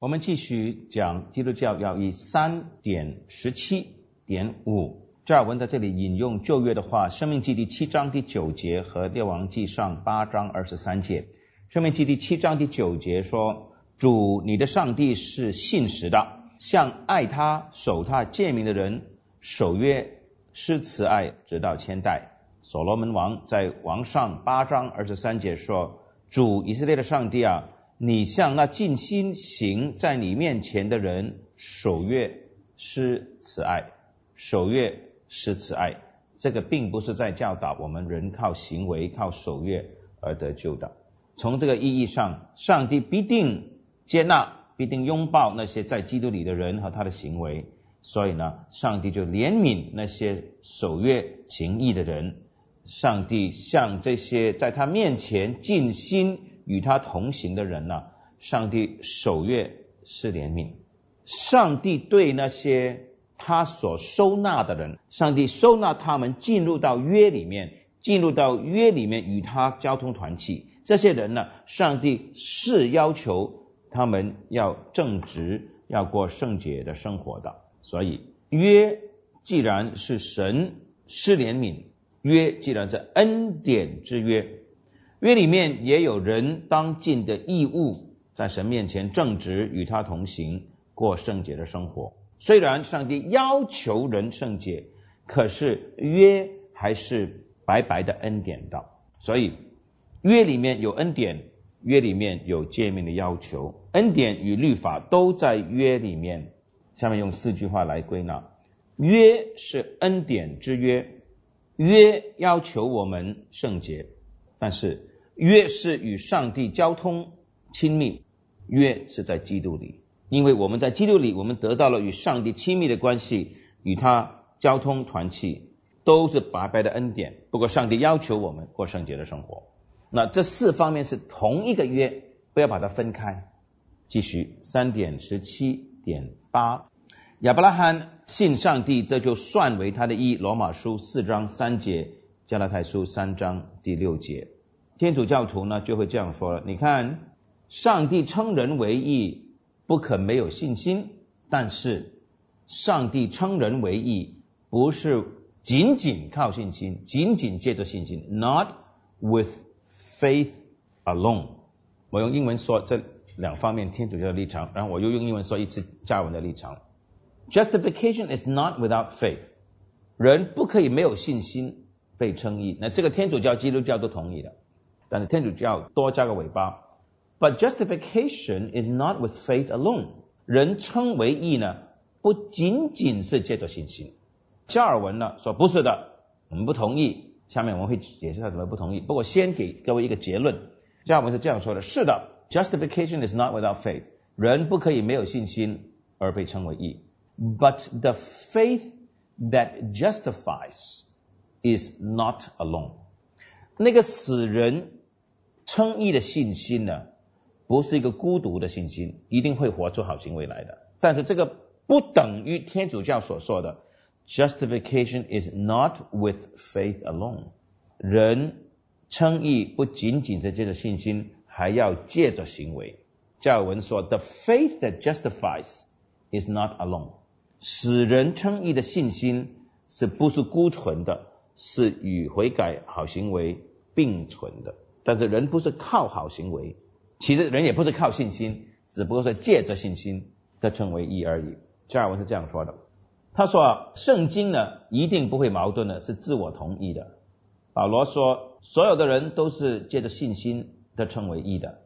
我们继续讲基督教要义三点十七点五。加尔文在这里引用旧约的话，《生命记》第七章第九节和《列王记上》八章二十三节。《生命记》第七章第九节说：“主你的上帝是信实的，向爱他、守他诫命的人守约，施慈爱，直到千代。”所罗门王在王上八章二十三节说：“主以色列的上帝啊，你向那尽心行在你面前的人守约，施慈爱，守约。”施慈爱，这个并不是在教导我们人靠行为、靠守约而得救的。从这个意义上，上帝必定接纳、必定拥抱那些在基督里的人和他的行为。所以呢，上帝就怜悯那些守约、行义的人。上帝向这些在他面前尽心与他同行的人呢，上帝守约是怜悯。上帝对那些。他所收纳的人，上帝收纳他们进入到约里面，进入到约里面与他交通团契。这些人呢，上帝是要求他们要正直，要过圣洁的生活的。所以约既然是神施怜悯，约既然是恩典之约，约里面也有人当尽的义务，在神面前正直，与他同行，过圣洁的生活。虽然上帝要求人圣洁，可是约还是白白的恩典的。所以约里面有恩典，约里面有诫命的要求，恩典与律法都在约里面。下面用四句话来归纳：约是恩典之约，约要求我们圣洁，但是约是与上帝交通亲密，约是在基督里。因为我们在基督里，我们得到了与上帝亲密的关系，与他交通团契，都是白白的恩典。不过上帝要求我们过圣洁的生活，那这四方面是同一个约，不要把它分开。继续三点十七点八，亚伯拉罕信上帝，这就算为他的义。罗马书四章三节，加拉太书三章第六节，天主教徒呢就会这样说了：你看，上帝称人为义。不可没有信心，但是上帝称人为义，不是仅仅靠信心，仅仅借着信心，not with faith alone。我用英文说这两方面天主教的立场，然后我又用英文说一次加文的立场。Justification is not without faith。人不可以没有信心被称义，那这个天主教、基督教都同意的，但是天主教多加个尾巴。But justification is not with faith alone。人称为义呢，不仅仅是借着信心。加尔文呢说不是的，我们不同意。下面我们会解释他怎么不同意。不过先给各位一个结论，加尔文是这样说的：是的，justification is not without faith。人不可以没有信心而被称为义。But the faith that justifies is not alone。那个使人 称义的信心呢？不是一个孤独的信心，一定会活出好行为来的。但是这个不等于天主教所说的 justification is not with faith alone。人称义不仅仅是借着信心，还要借着行为。加尔文说：“The faith that justifies is not alone。”使人称义的信心是不是孤存的？是与悔改好行为并存的。但是人不是靠好行为。其实人也不是靠信心，只不过是借着信心的成为义而已。加尔文是这样说的。他说：“圣经呢一定不会矛盾的，是自我同意的。”保罗说：“所有的人都是借着信心的称为义的，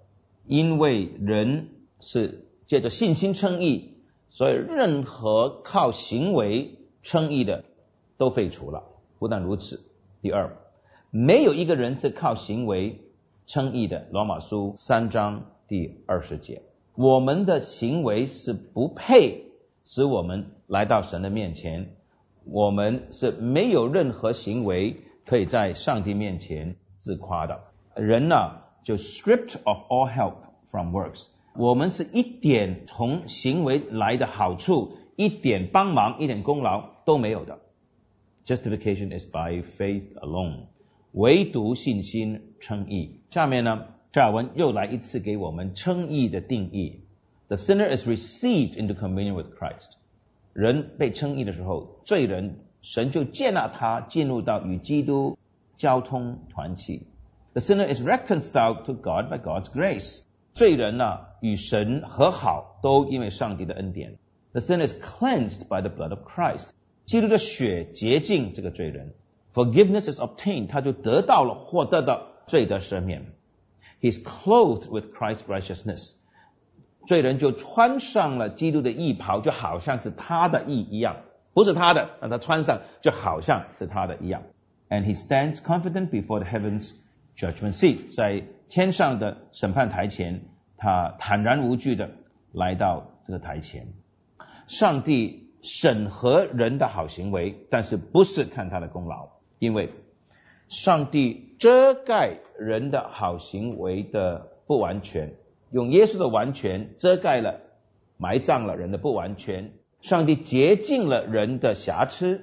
因为人是借着信心称义，所以任何靠行为称义的都废除了。不但如此，第二，没有一个人是靠行为。”称义的罗马书三章第二十节，我们的行为是不配使我们来到神的面前，我们是没有任何行为可以在上帝面前自夸的。人呢，就 stripped of all help from works，我们是一点从行为来的好处，一点帮忙，一点功劳都没有的。Justification is by faith alone。唯独信心称义。下面呢，加尔文又来一次给我们称义的定义。the sinner is received into communion with Christ。人被称义的时候，罪人神就接纳他进入到与基督交通团契。The sinner is reconciled to God by God's grace。罪人呢与神和好，都因为上帝的恩典。The sinner is cleansed by the blood of Christ。基督的血洁净这个罪人。Forgiveness is obtained，他就得到了获得的罪的赦免。He's clothed with Christ's righteousness。罪人就穿上了基督的义袍，就好像是他的义一样，不是他的，让他穿上就好像是他的一样。And he stands confident before the heavens judgment seat，在天上的审判台前，他坦然无惧的来到这个台前。上帝审核人的好行为，但是不是看他的功劳，因为上帝遮盖人的好行为的不完全。用耶稣的完全遮盖了、埋葬了人的不完全，上帝洁净了人的瑕疵，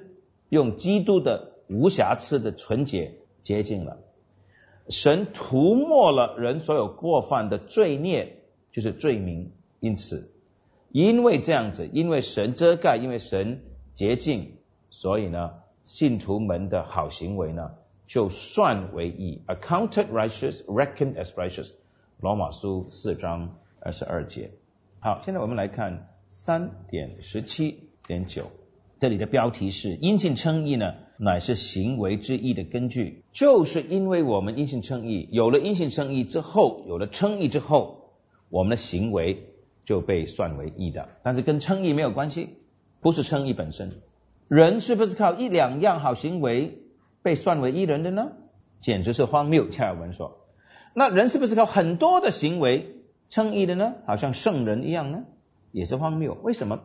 用基督的无瑕疵的纯洁洁净了。神涂抹了人所有过犯的罪孽，就是罪名。因此，因为这样子，因为神遮盖，因为神洁净，所以呢，信徒们的好行为呢，就算为义，accounted righteous, reckoned as righteous。罗马书四章二十二节。好，现在我们来看三点十七点九，这里的标题是“因信称义呢，乃是行为之义的根据”。就是因为我们因信称义，有了因信称义之后，有了称义之后，我们的行为就被算为义的。但是跟称义没有关系，不是称义本身。人是不是靠一两样好行为被算为一人的呢？简直是荒谬！恰尔文说。那人是不是靠很多的行为称义的呢？好像圣人一样呢？也是荒谬。为什么？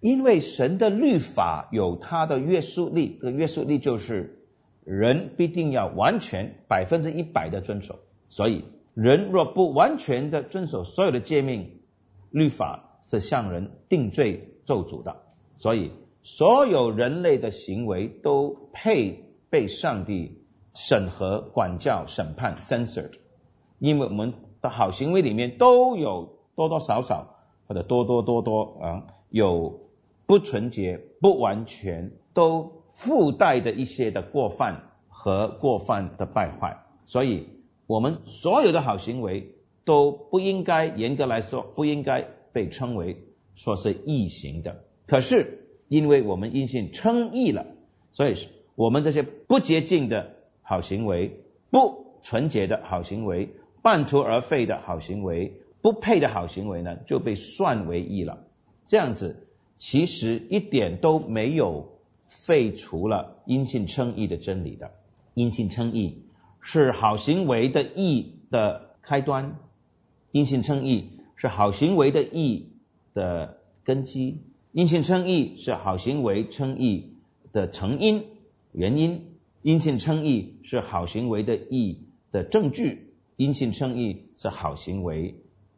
因为神的律法有它的约束力，这个约束力就是人必定要完全百分之一百的遵守。所以，人若不完全的遵守所有的诫命，律法是向人定罪咒诅的。所以，所有人类的行为都配被上帝审核、管教、审判 （censored）。因为我们的好行为里面都有多多少少或者多多多多啊，有不纯洁、不完全，都附带的一些的过犯和过犯的败坏，所以我们所有的好行为都不应该严格来说不应该被称为说是异行的。可是因为我们因信称义了，所以我们这些不洁净的好行为、不纯洁的好行为。半途而废的好行为，不配的好行为呢，就被算为义了。这样子其实一点都没有废除了因信称义的真理的。因信称义是好行为的义的开端，因信称义是好行为的义的根基，因信称义是好行为称义的成因原因，因信称义是好行为的义的证据。因信称义是好行为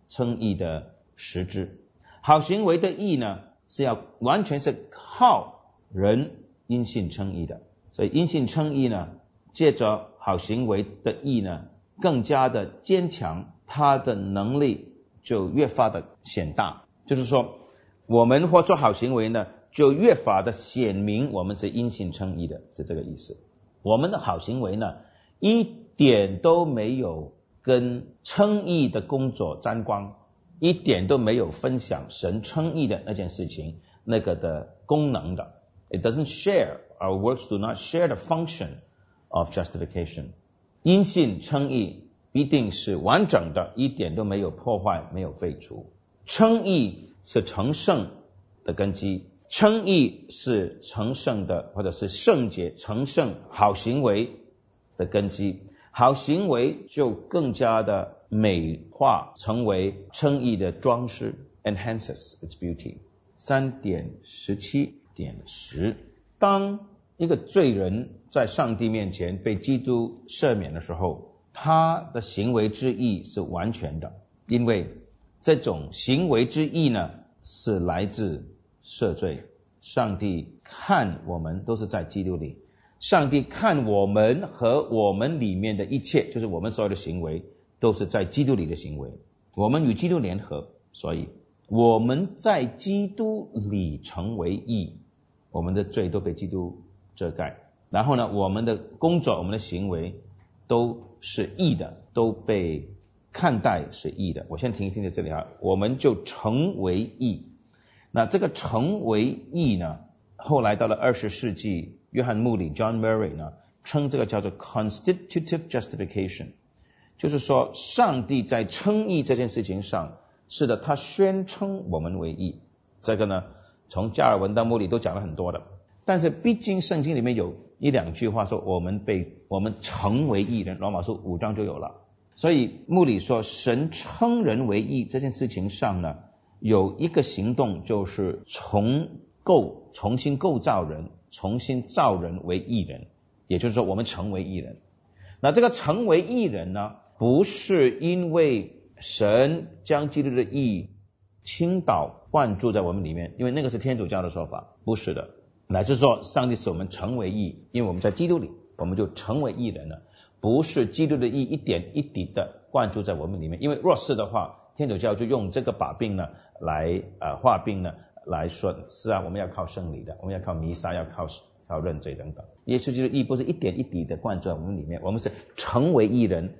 称义的实质，好行为的义呢是要完全是靠人因信称义的，所以因信称义呢，借着好行为的义呢，更加的坚强，他的能力就越发的显大。就是说，我们或做好行为呢，就越发的显明我们是因信称义的，是这个意思。我们的好行为呢，一点都没有。跟称义的工作沾光，一点都没有分享神称义的那件事情那个的功能的。It doesn't share our works do not share the function of justification。因信称义必定是完整的，一点都没有破坏，没有废除。称义是成圣的根基，称义是成圣的，或者是圣洁、成圣好行为的根基。好行为就更加的美化，成为称义的装饰，enhances its beauty。三点十七点十，当一个罪人在上帝面前被基督赦免的时候，他的行为之意是完全的，因为这种行为之意呢，是来自赦罪。上帝看我们都是在基督里。上帝看我们和我们里面的一切，就是我们所有的行为，都是在基督里的行为。我们与基督联合，所以我们在基督里成为义，我们的罪都被基督遮盖。然后呢，我们的工作、我们的行为都是义的，都被看待是义的。我先停一停在这里啊，我们就成为义。那这个成为义呢，后来到了二十世纪，约翰穆里 （John Murray） 呢，称这个叫做 constitutive justification，就是说，上帝在称义这件事情上，是的，他宣称我们为义。这个呢，从加尔文到穆里都讲了很多的。但是毕竟圣经里面有一两句话说我们被我们成为义人，罗马书五章就有了。所以穆里说神称人为义这件事情上呢，有一个行动就是重构、重新构造人，重新造人为义人，也就是说我们成为义人。那这个成为义人呢，不是因为神将基督的义倾倒灌注在我们里面，因为那个是天主教的说法，不是的。乃是说，上帝使我们成为义，因为我们在基督里，我们就成为义人了。不是基督的义一点一滴的灌注在我们里面，因为若是的话，天主教就用这个把柄呢来呃画病呢来说，是啊，我们要靠圣礼的，我们要靠弥撒，要靠靠认罪等等。耶稣基督义不是一点一滴的灌注在我们里面，我们是成为一人，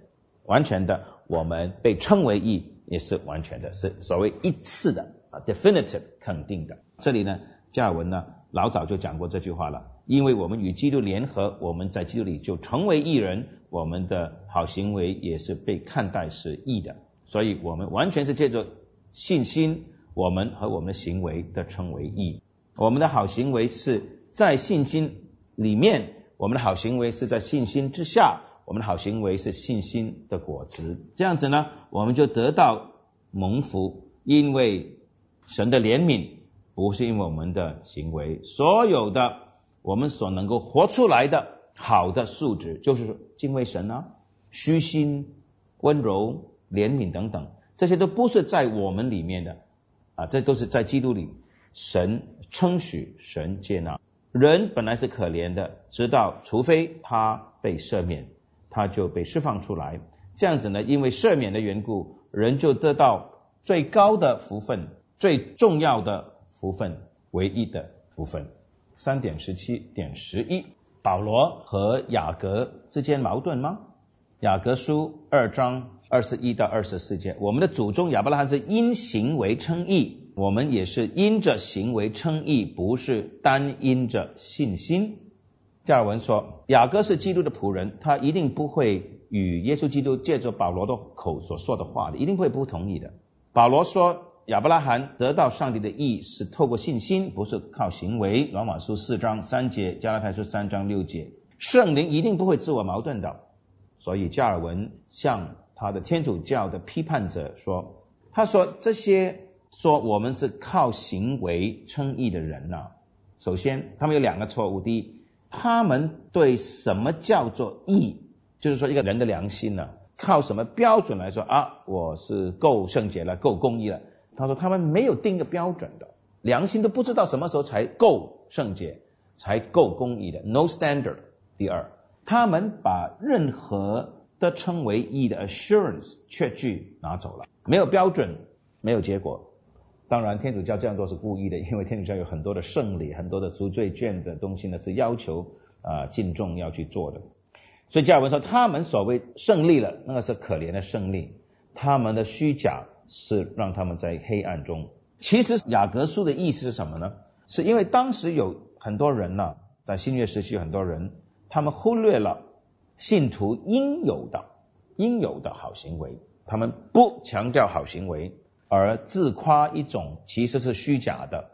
完全的，我们被称为义也是完全的，是所谓一次的啊，definitive 肯定的。这里呢，加尔文呢。老早就讲过这句话了，因为我们与基督联合，我们在基督里就成为义人，我们的好行为也是被看待是义的，所以我们完全是借着信心，我们和我们的行为的称为义。我们的好行为是在信心里面，我们的好行为是在信心之下，我们的好行为是信心的果子。这样子呢，我们就得到蒙福，因为神的怜悯。不是因为我们的行为，所有的我们所能够活出来的好的素质，就是敬畏神啊、虚心、温柔、怜悯等等，这些都不是在我们里面的啊，这都是在基督里，神称许、神接纳。人本来是可怜的，直到除非他被赦免，他就被释放出来。这样子呢，因为赦免的缘故，人就得到最高的福分，最重要的。福分唯一的福分，三点十七点十一，保罗和雅各之间矛盾吗？雅各书二章二十一到二十四节，我们的祖宗亚伯拉罕是因行为称义，我们也是因着行为称义，不是单因着信心。加尔文说，雅各是基督的仆人，他一定不会与耶稣基督借着保罗的口所说的话的，一定会不同意的。保罗说。亚伯拉罕得到上帝的意是透过信心，不是靠行为。罗马书四章三节，加拉太书三章六节，圣灵一定不会自我矛盾的。所以加尔文向他的天主教的批判者说：“他说这些说我们是靠行为称义的人呢，首先他们有两个错误。第一，他们对什么叫做义，就是说一个人的良心呢，靠什么标准来说啊？我是够圣洁了，够公义了。”他说：“他们没有定个标准的良心，都不知道什么时候才够圣洁，才够公义的。No standard。第二，他们把任何的称为义的 assurance 确据拿走了，没有标准，没有结果。当然，天主教这样做是故意的，因为天主教有很多的圣礼，很多的赎罪券的东西呢，是要求啊敬重要去做的。所以加尔文说，他们所谓胜利了，那个是可怜的胜利，他们的虚假。”是让他们在黑暗中。其实雅各书的意思是什么呢？是因为当时有很多人呢，在新约时期很多人，他们忽略了信徒应有的应有的好行为，他们不强调好行为，而自夸一种其实是虚假的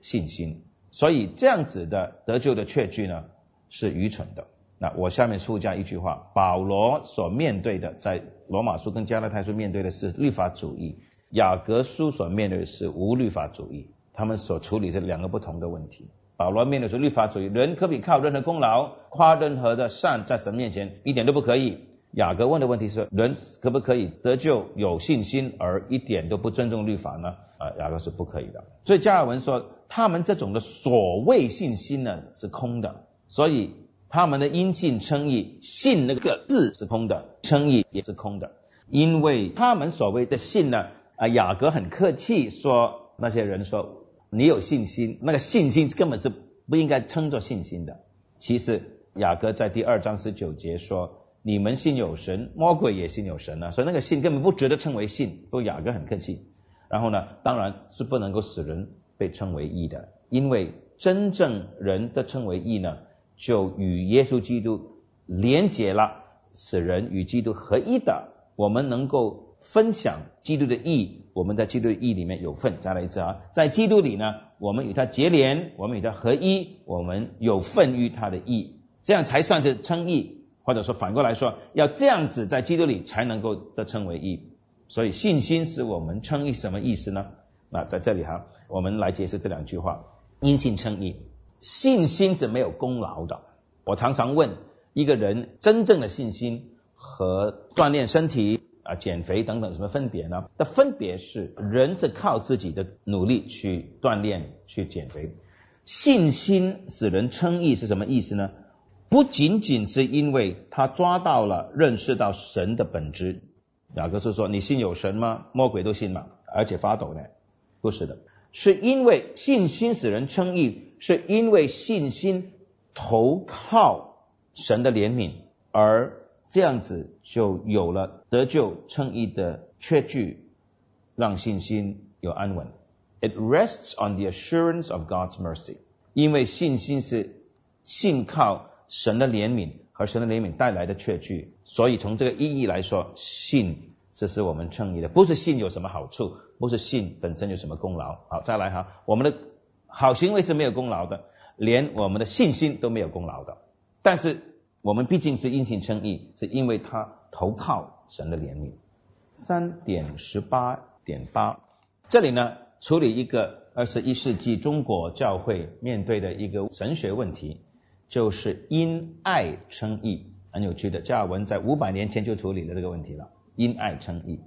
信心。所以这样子的得救的确据呢，是愚蠢的。那我下面附加一句话：保罗所面对的，在罗马书跟加拉太书面对的是律法主义，雅各书所面对的是无律法主义。他们所处理是两个不同的问题。保罗面对是律法主义，人可比靠任何功劳夸任何的善在神面前一点都不可以。雅各问的问题是，人可不可以得救有信心而一点都不尊重律法呢？啊，雅各是不可以的。所以加尔文说，他们这种的所谓信心呢是空的，所以。他们的因信称义，信那个字是空的，称义也是空的，因为他们所谓的信呢，啊，雅各很客气说，那些人说你有信心，那个信心根本是不应该称作信心的。其实雅各在第二章十九节说，你们信有神，魔鬼也信有神啊，所以那个信根本不值得称为信。不过雅各很客气。然后呢，当然是不能够使人被称为义的，因为真正人的称为义呢，就与耶稣基督连结了，使人与基督合一的。我们能够分享基督的义，我们在基督的义里面有份。再来一次啊，在基督里呢，我们与他结连，我们与他合一，我们有份于他的义，这样才算是称义。或者说反过来说，要这样子在基督里才能够得称为义。所以信心是我们称义什么意思呢？那在这里哈，我们来解释这两句话：因信称义，信心是没有功劳的。我常常问一个人，真正的信心和锻炼身体啊、减肥等等什么分别呢？的分别是，人是靠自己的努力去锻炼、去减肥。信心使人称义是什么意思呢？不仅仅是因为他抓到了、认识到神的本质。雅各是说：“你信有神吗？魔鬼都信吗？而且发抖呢？不是的，是因为信心使人称义，是因为信心投靠神的怜悯，而这样子就有了得救称义的确据，让信心有安稳。It rests on the assurance of God's mercy，因为信心是信靠神的怜悯。”和神的怜悯带来的确据，所以从这个意义来说，信这是我们称义的，不是信有什么好处，不是信本身有什么功劳。好，再来哈，我们的好行为是没有功劳的，连我们的信心都没有功劳的。但是我们毕竟是因信称义，是因为他投靠神的怜悯。三点十八点八，这里呢处理一个二十一世纪中国教会面对的一个神学问题。就是因爱称义，很有趣的。加尔文在五百年前就处理了这个问题了。因爱称义，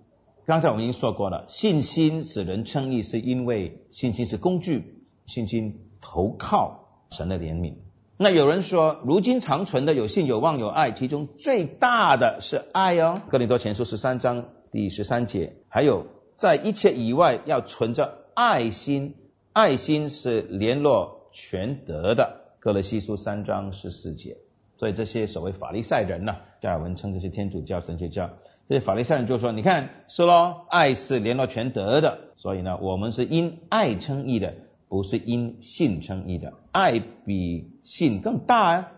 刚才我们已经说过了，信心使人称义，是因为信心是工具，信心投靠神的怜悯。那有人说，如今长存的有信、有望、有爱，其中最大的是爱哦。哥林多前书十三章第十三节，还有在一切以外要存着爱心，爱心是联络全德的。哥罗西书三章十四节，所以这些所谓法利赛人呢，加尔文称这些天主教、神学教，这些法利赛人就说：你看，是咯，爱是联络全德的，所以呢，我们是因爱称义的，不是因信称义的。爱比信更大啊！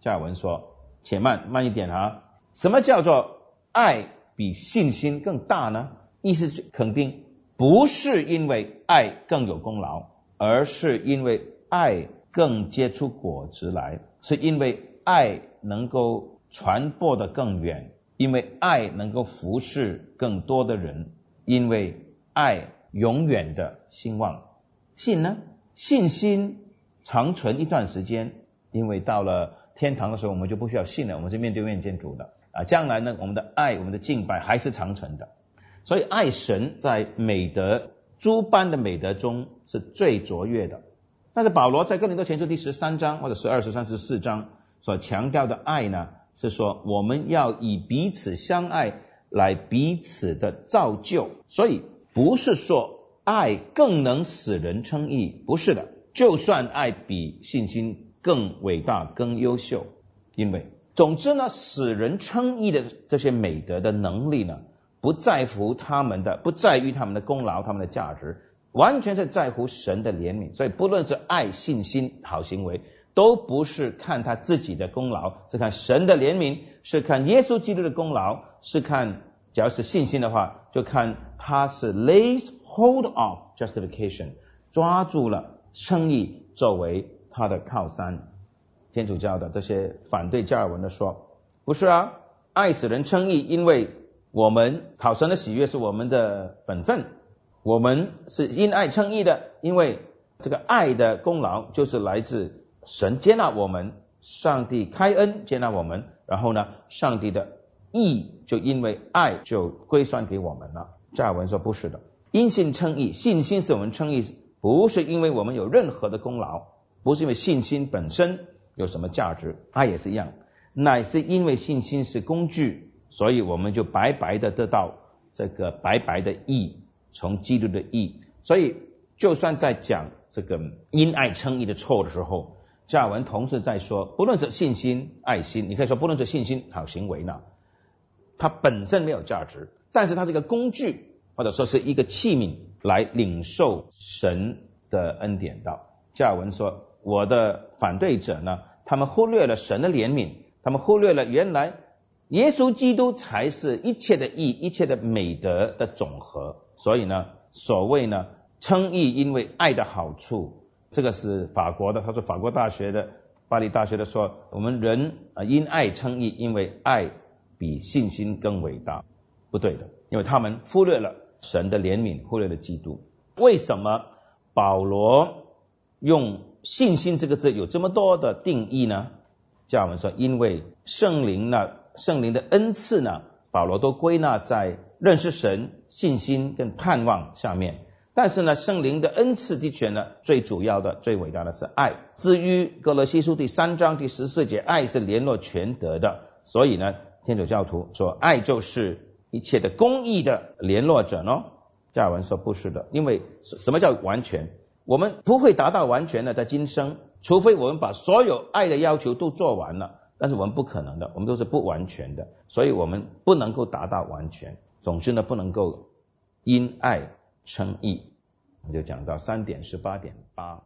加尔文说：且慢，慢一点啊！什么叫做爱比信心更大呢？意思肯定不是因为爱更有功劳，而是因为爱。更结出果子来，是因为爱能够传播的更远，因为爱能够服侍更多的人，因为爱永远的兴旺。信呢？信心长存一段时间，因为到了天堂的时候，我们就不需要信了，我们是面对面见主的啊。将来呢，我们的爱，我们的敬拜还是长存的。所以爱神在美德诸般的美德中是最卓越的。但是保罗在哥林多前书第十三章或者十二、十三、十四章所强调的爱呢，是说我们要以彼此相爱来彼此的造就，所以不是说爱更能使人称义，不是的。就算爱比信心更伟大、更优秀，因为总之呢，使人称义的这些美德的能力呢，不在乎他们的，不在于他们的功劳、他们的价值。完全是在乎神的怜悯，所以不论是爱、信心、好行为，都不是看他自己的功劳，是看神的怜悯，是看耶稣基督的功劳，是看，只要是信心的话，就看他是 lays hold of justification，抓住了称义作为他的靠山。天主教的这些反对加尔文的说，不是啊，爱使人称义，因为我们讨神的喜悦是我们的本分。我们是因爱称义的，因为这个爱的功劳就是来自神接纳我们，上帝开恩接纳我们，然后呢，上帝的义就因为爱就归算给我们了。加尔文说不是的，因信称义，信心是我们称义，不是因为我们有任何的功劳，不是因为信心本身有什么价值，爱也是一样，乃是因为信心是工具，所以我们就白白的得到这个白白的义。从基督的义，所以就算在讲这个因爱称义的错的时候，加尔文同时在说，不论是信心、爱心，你可以说不论是信心、好行为呢，它本身没有价值，但是它是一个工具，或者说是一个器皿来领受神的恩典道。加尔文说，我的反对者呢，他们忽略了神的怜悯，他们忽略了原来耶稣基督才是一切的义、一切的美德的总和。所以呢，所谓呢称义，因为爱的好处，这个是法国的，他说法国大学的、巴黎大学的说，我们人啊因爱称义，因为爱比信心更伟大，不对的，因为他们忽略了神的怜悯，忽略了基督。为什么保罗？用信心这个字有这么多的定义呢？叫我们说，因为圣灵呢，圣灵的恩赐呢，保罗都归纳在认识神、信心跟盼望下面。但是呢，圣灵的恩赐的确呢，最主要的、最伟大的是爱。至于哥罗西书第三章第十四节，爱是联络全德的。所以呢，天主教徒说，爱就是一切的公义的联络者呢。加尔文说不是的，因为什么叫完全？我们不会达到完全的在今生，除非我们把所有爱的要求都做完了，但是我们不可能的，我们都是不完全的，所以我们不能够达到完全。总之呢，不能够因爱称义。我们就讲到三点十八点八。